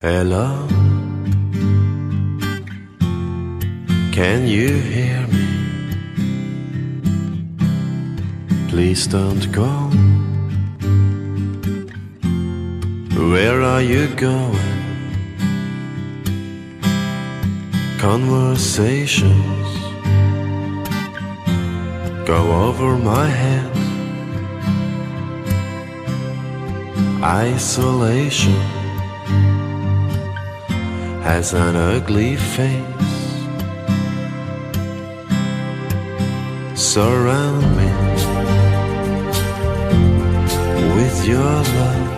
Hello, can you hear me? Please don't go. Where are you going? Conversations go over my head. Isolation has an ugly face. Surround me with your love.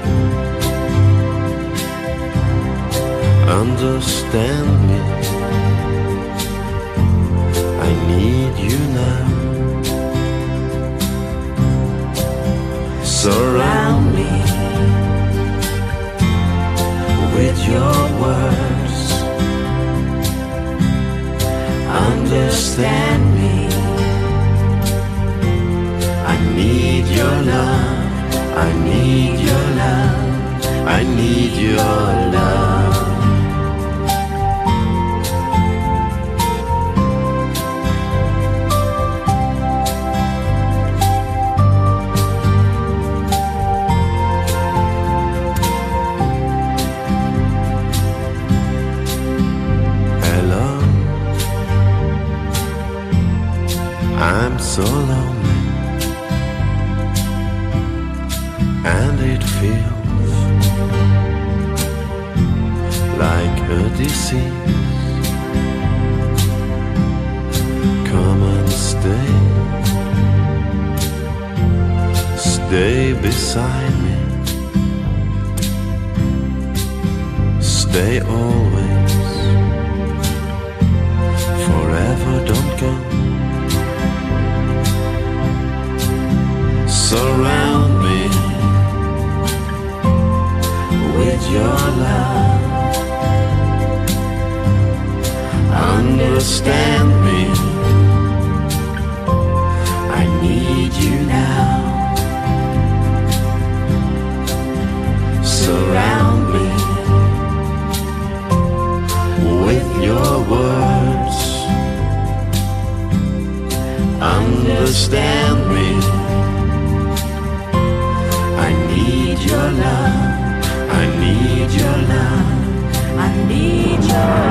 Understand me. I need you now. Surround me with your words. Understand me. I need your love. I need your love. I need your love. Lonely, and it feels like a disease. Come and stay, stay beside me, stay always Understand me. I need you now. Surround me with your words. Understand me. I need your love. I need your love. I need your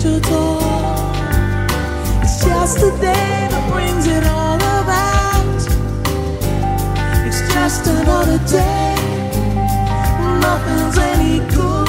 It's just a day that brings it all about. It's just another day. Nothing's any good.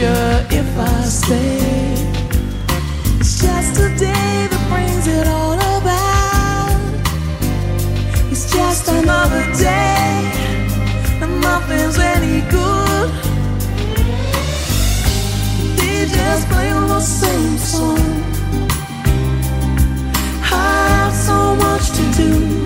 future if I stay. It's just a day that brings it all about. It's just another day, and nothing's any good. They just play the same song. I have so much to do.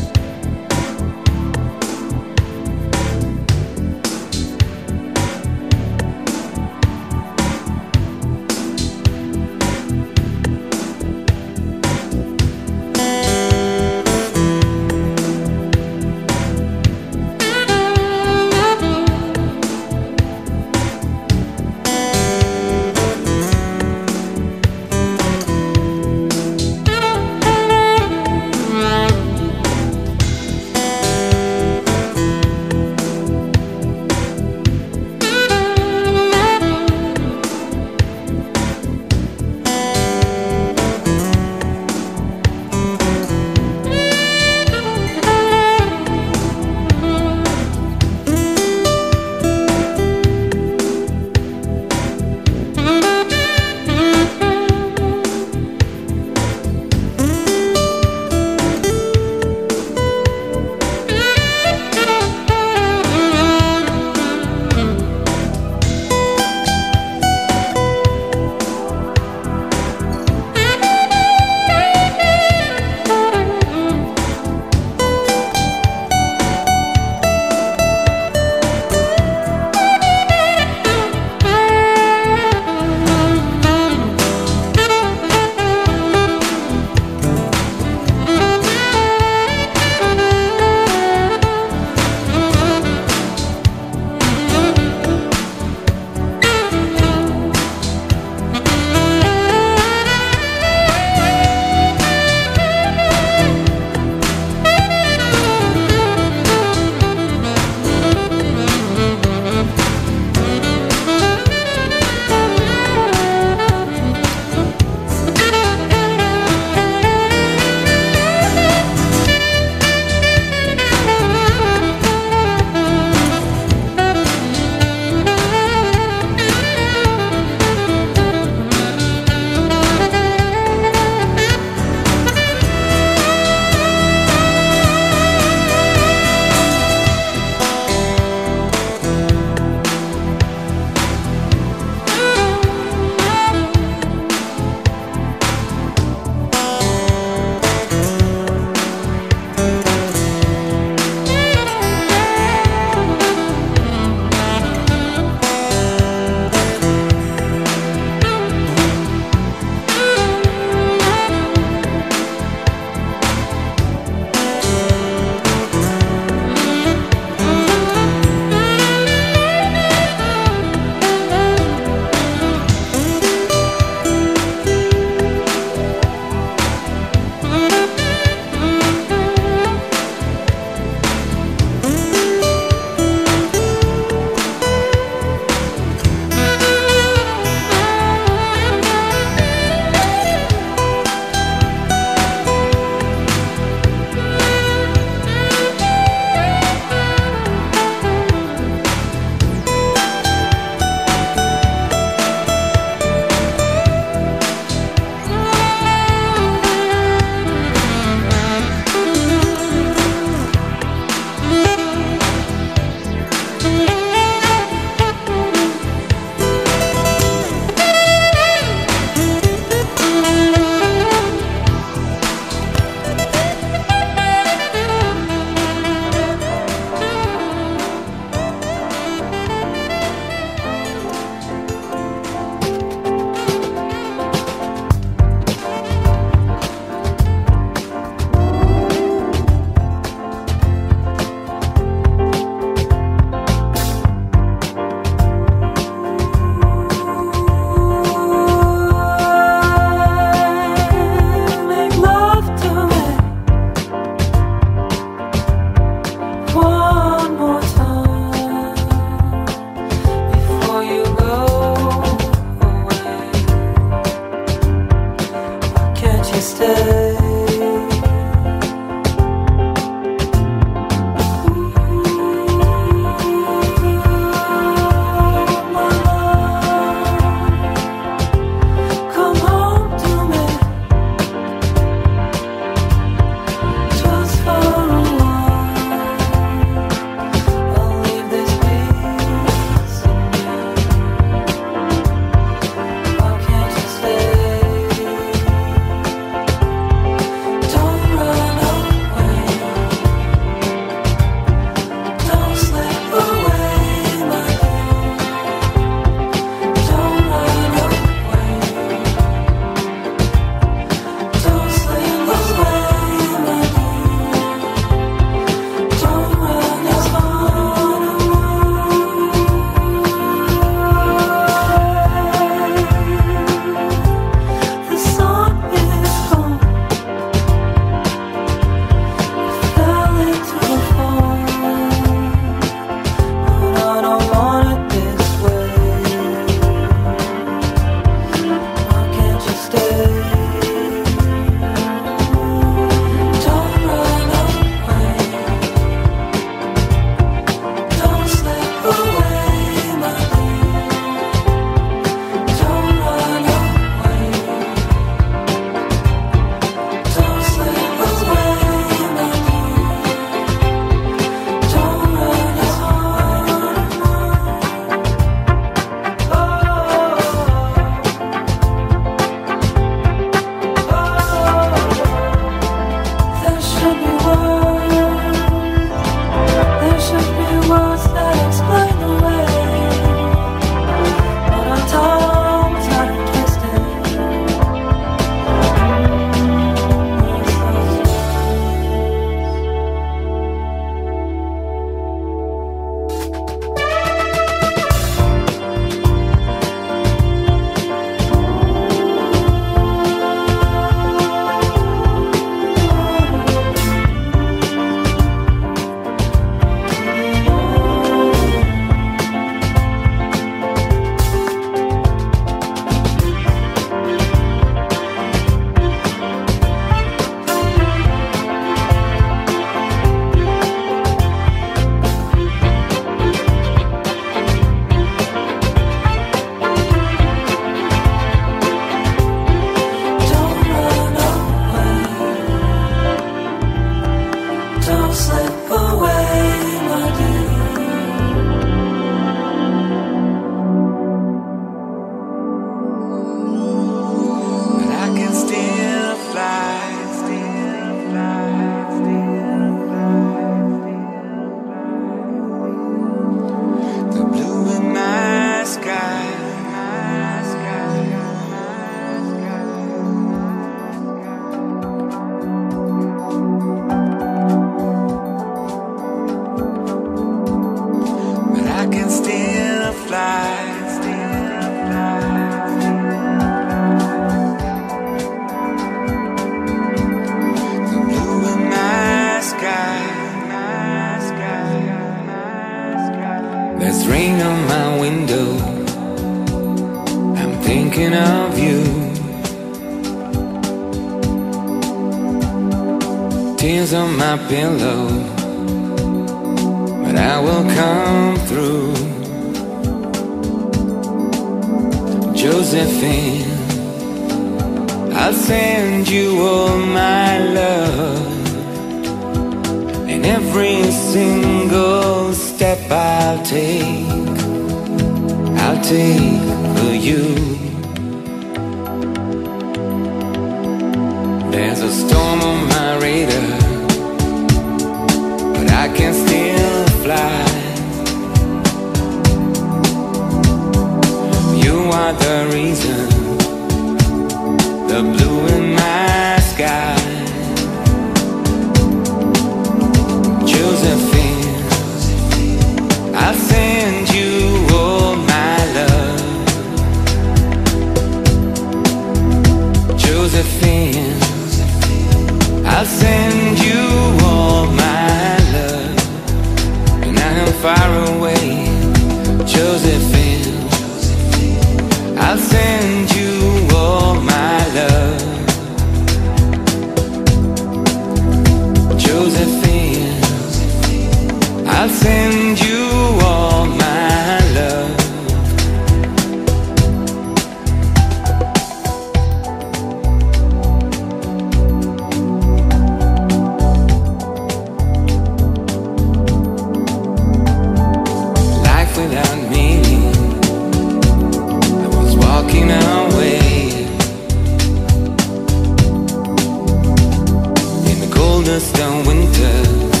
coldest of winters.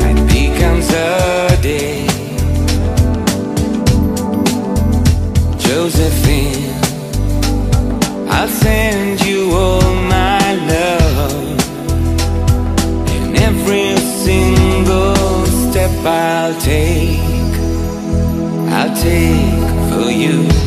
Night becomes a day. Josephine I'll send you all my love. And every single step I'll take I'll take for you.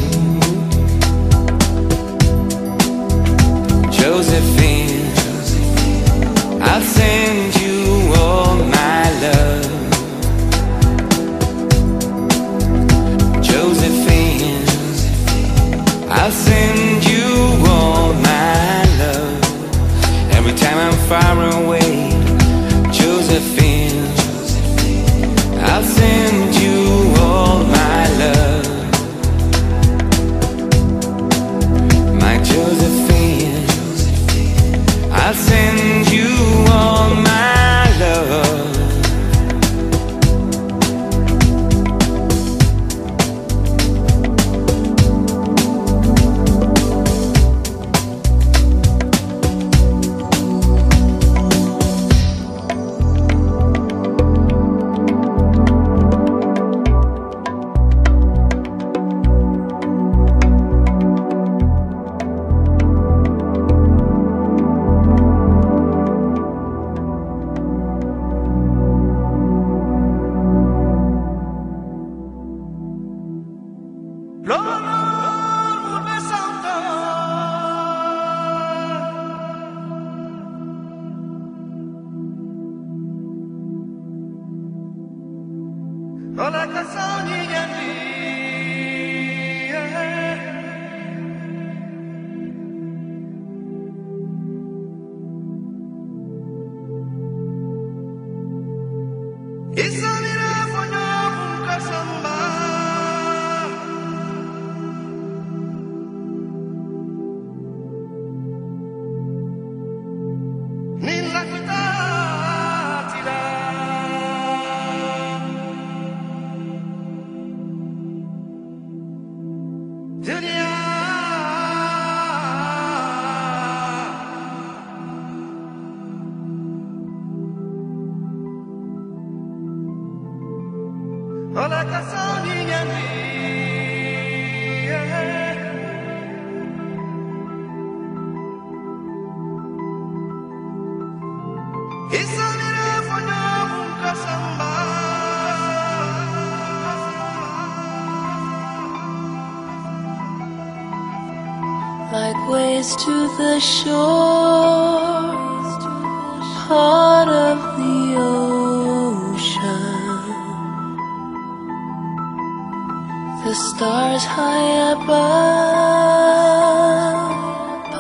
the stars high above,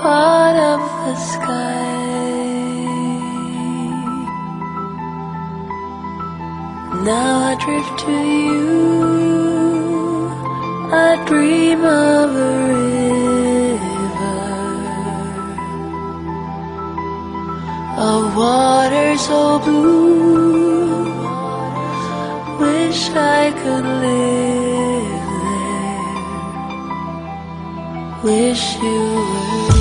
part of the sky. Now I drift to you, I dream of a river, a water so blue, wish I could live. wish you were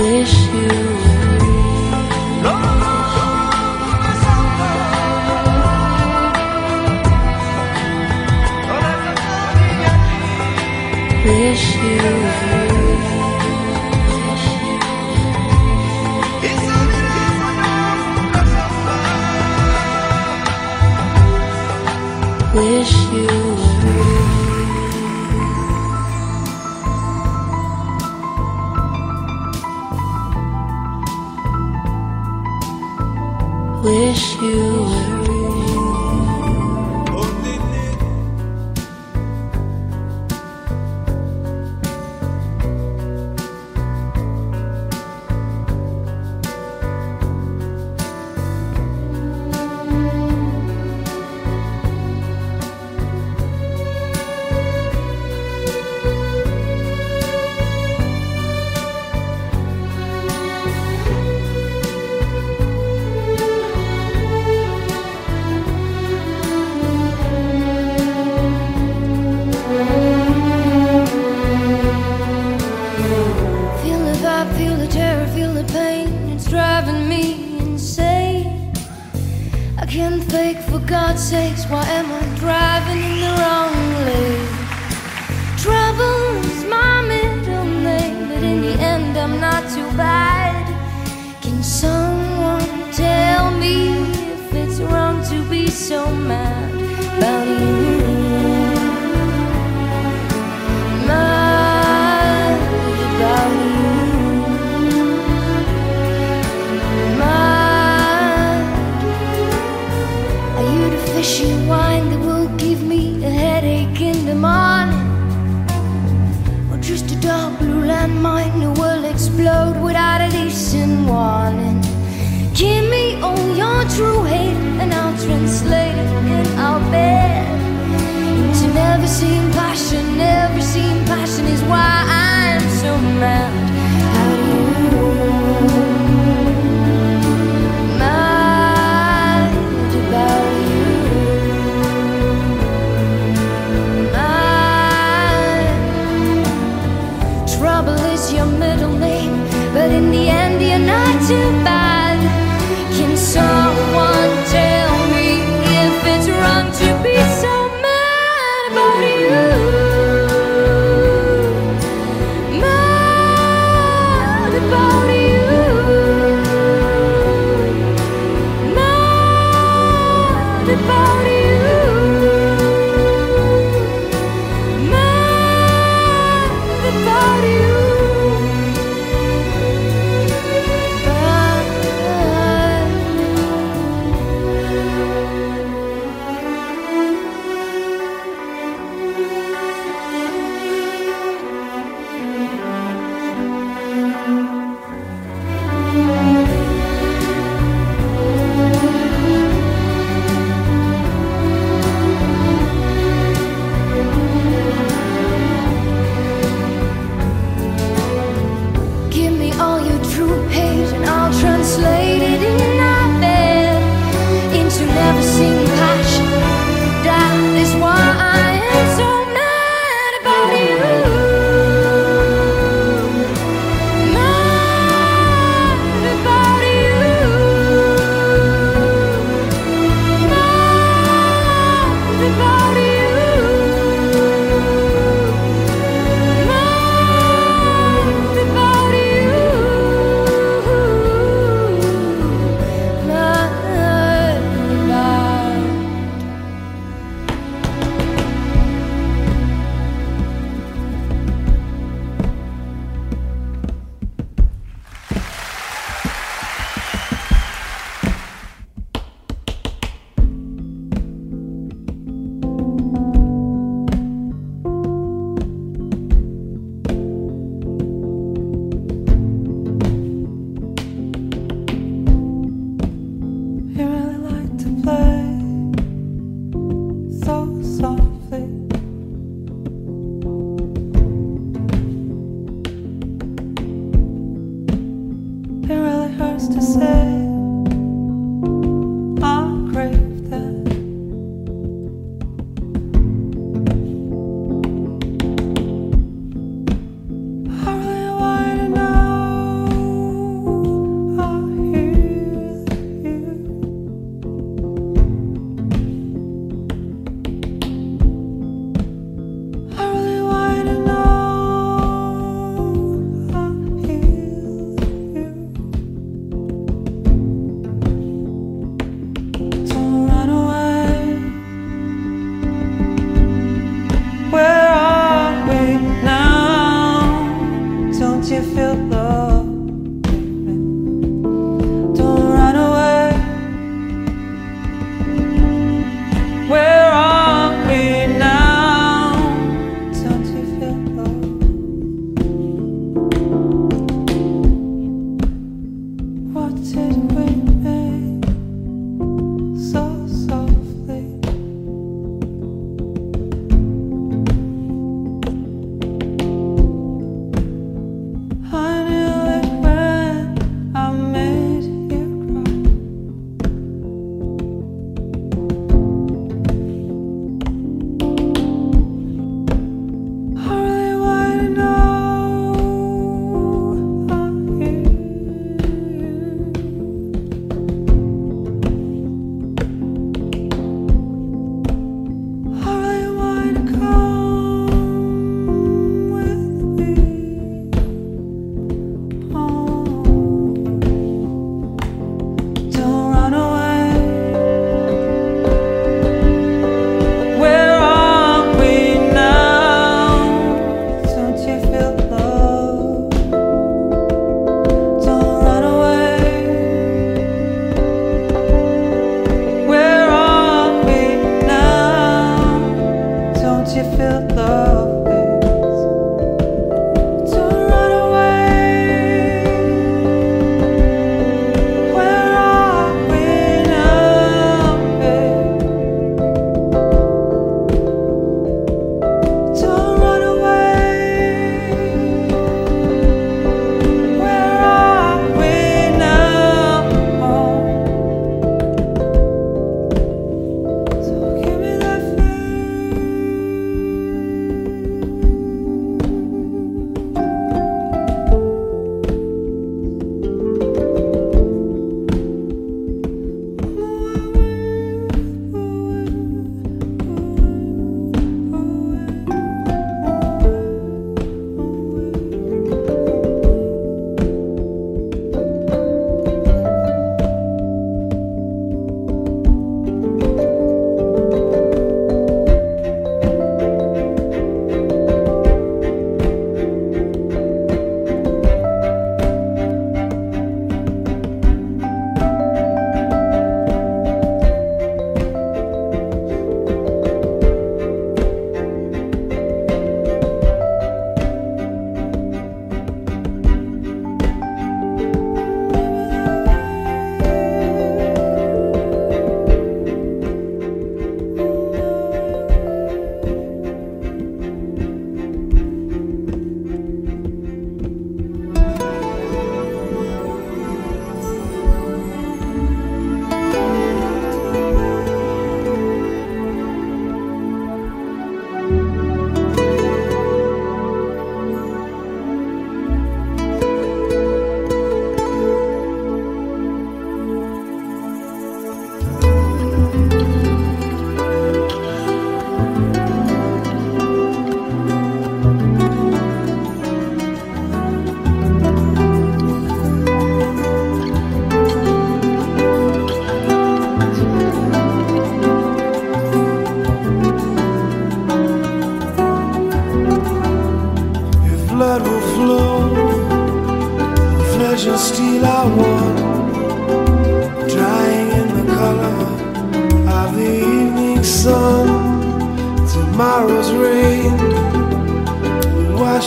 wish you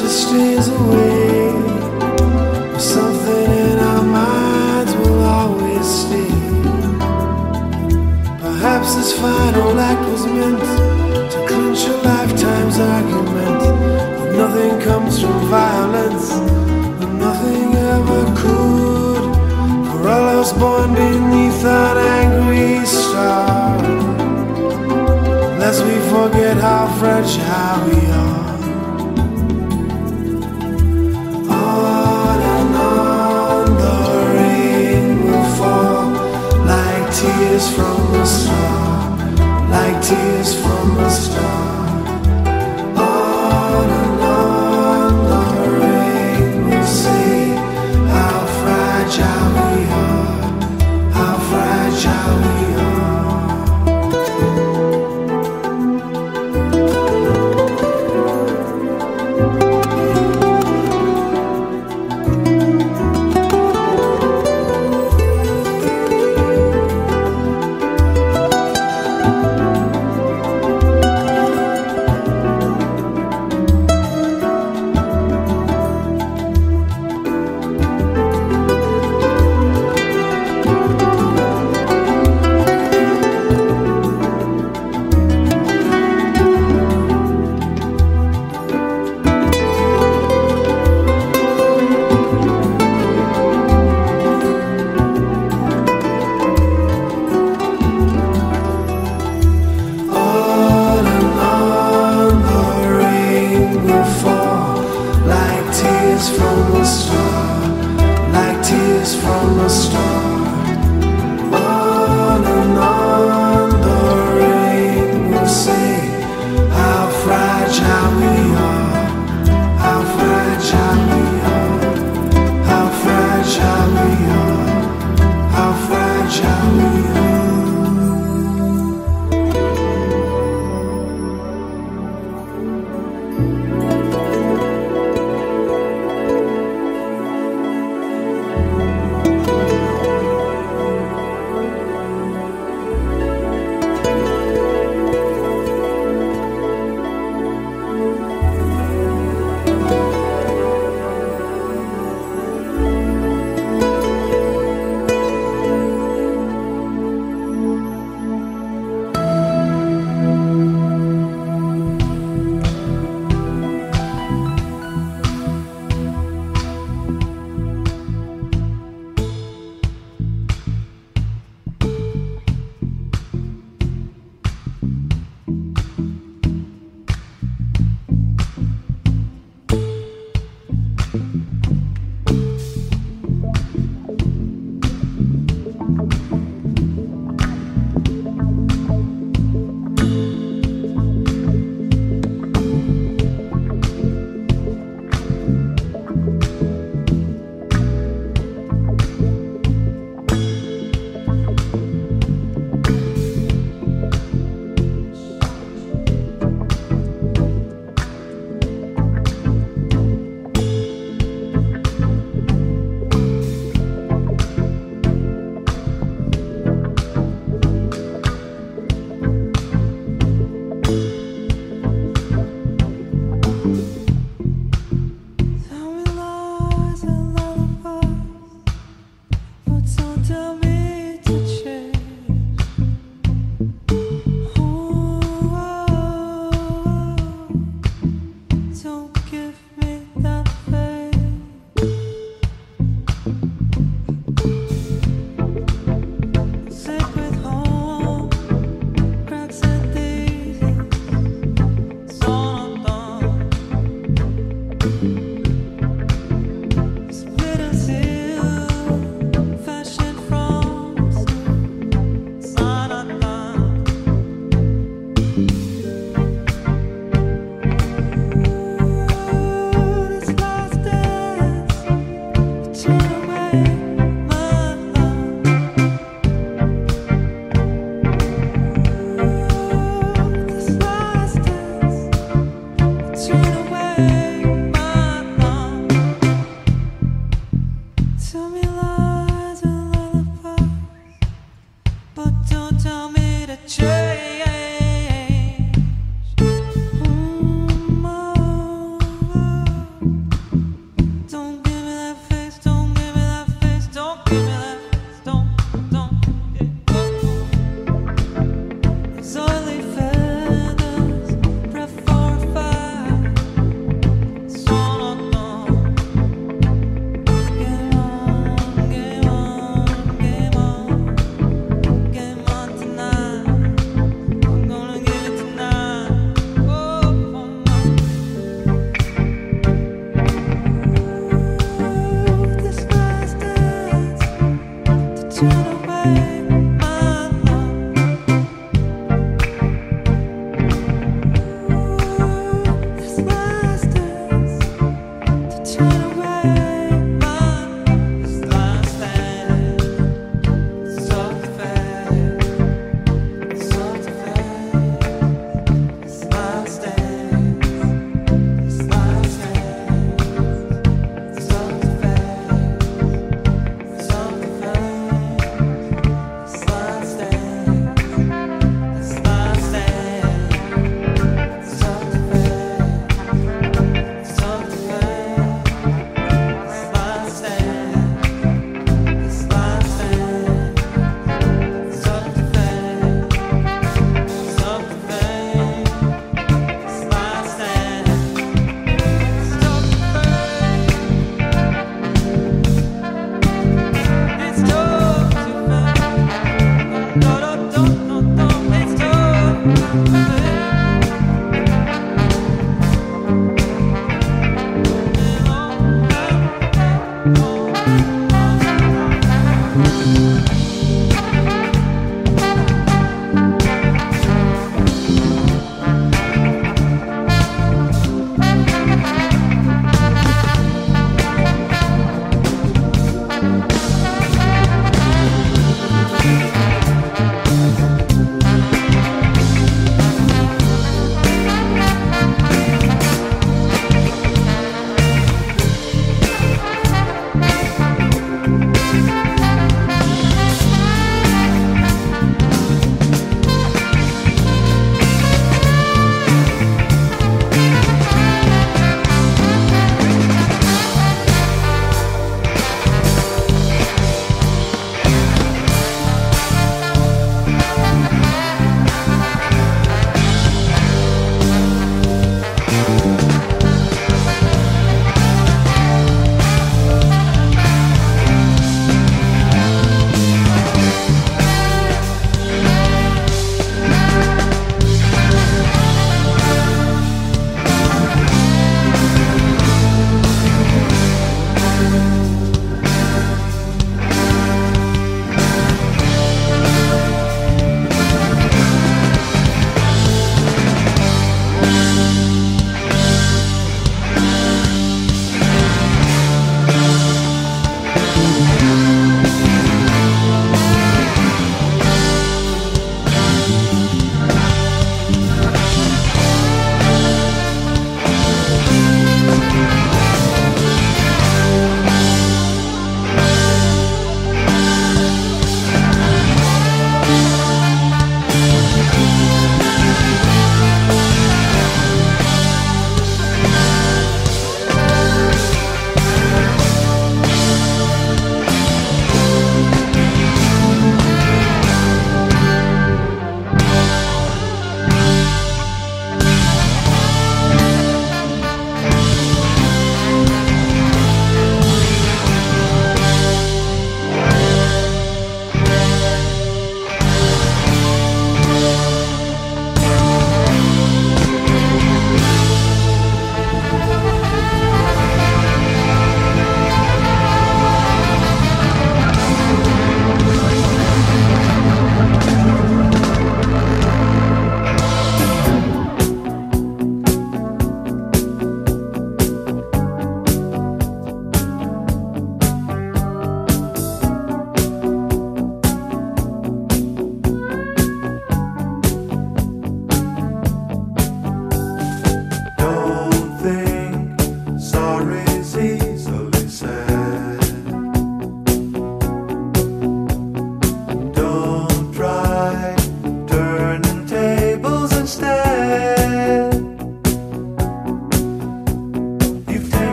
the stains away.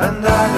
and I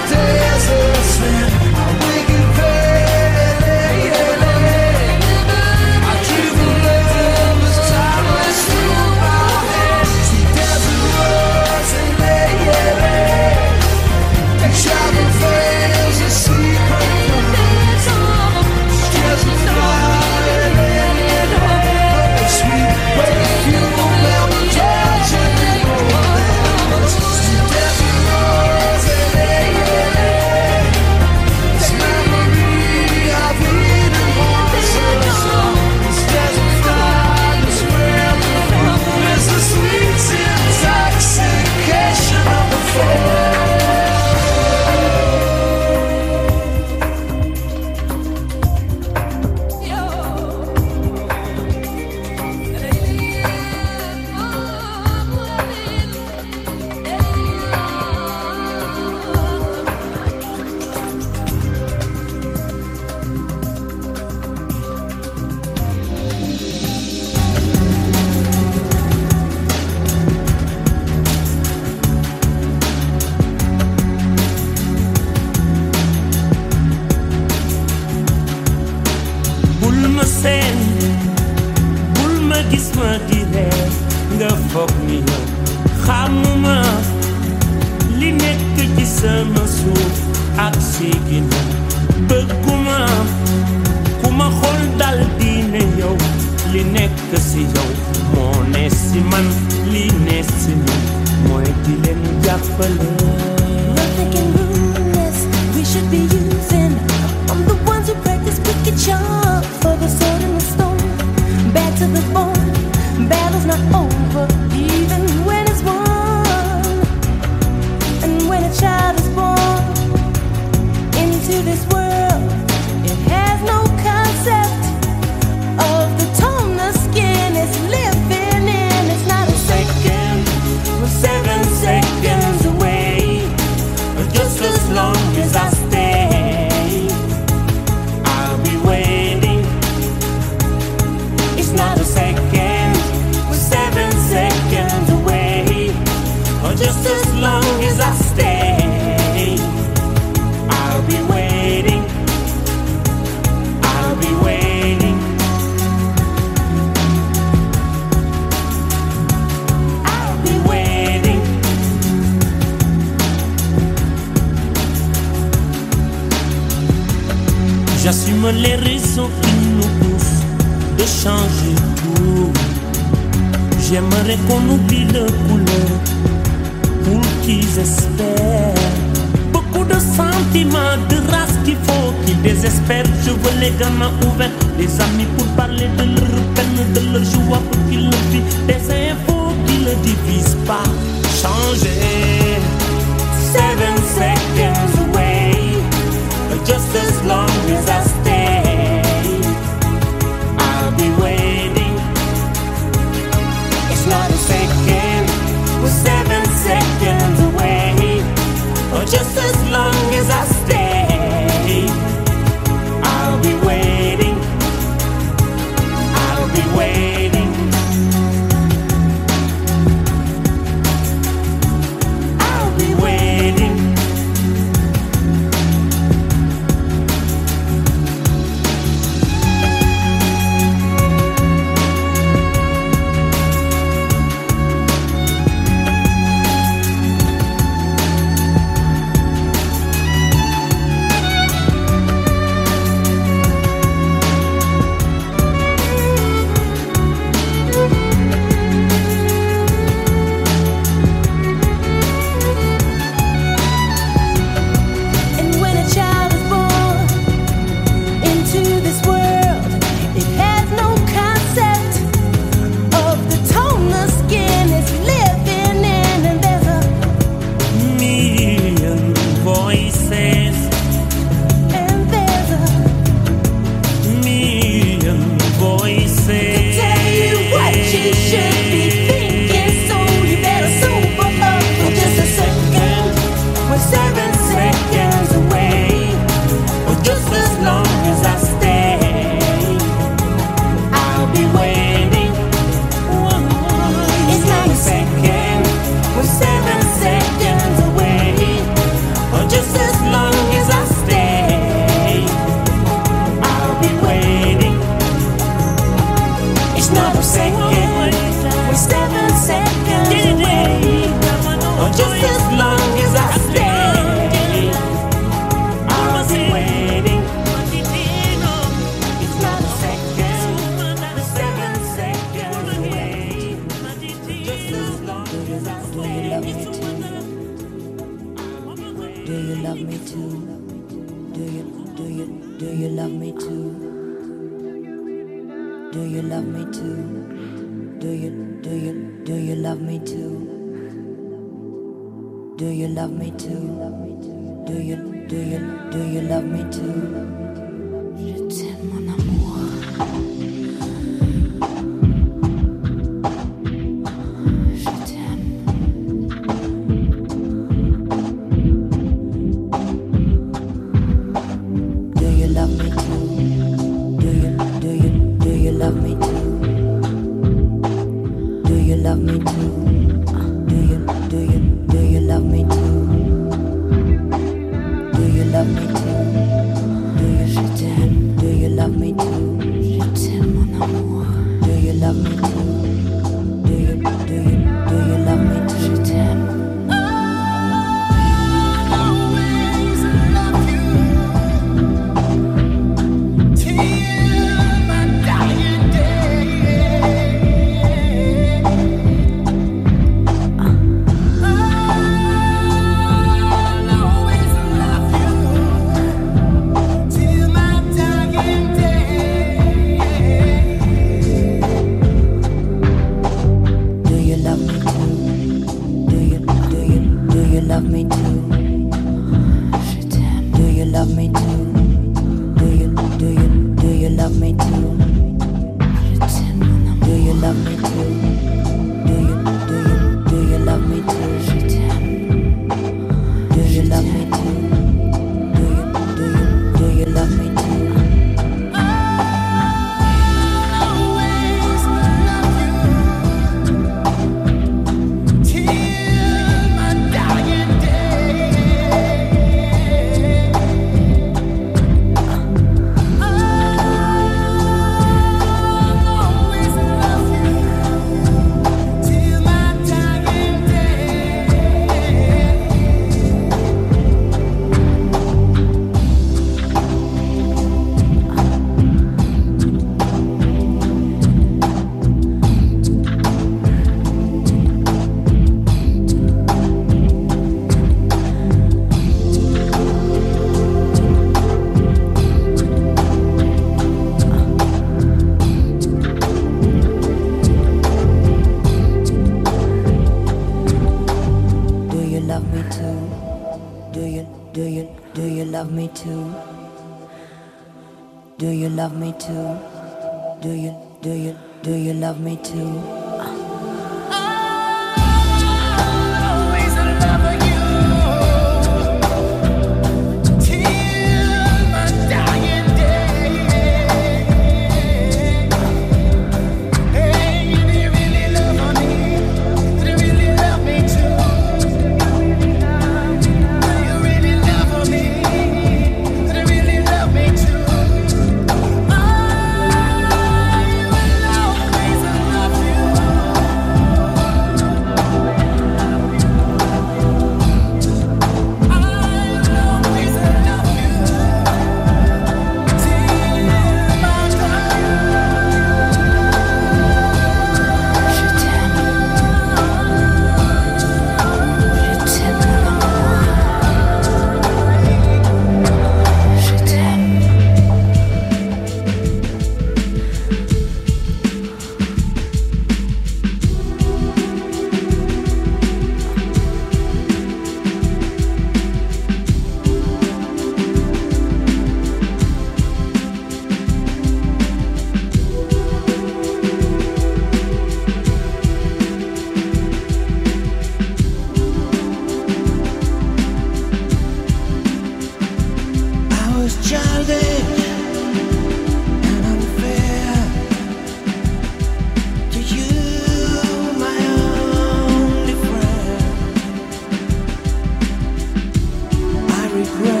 I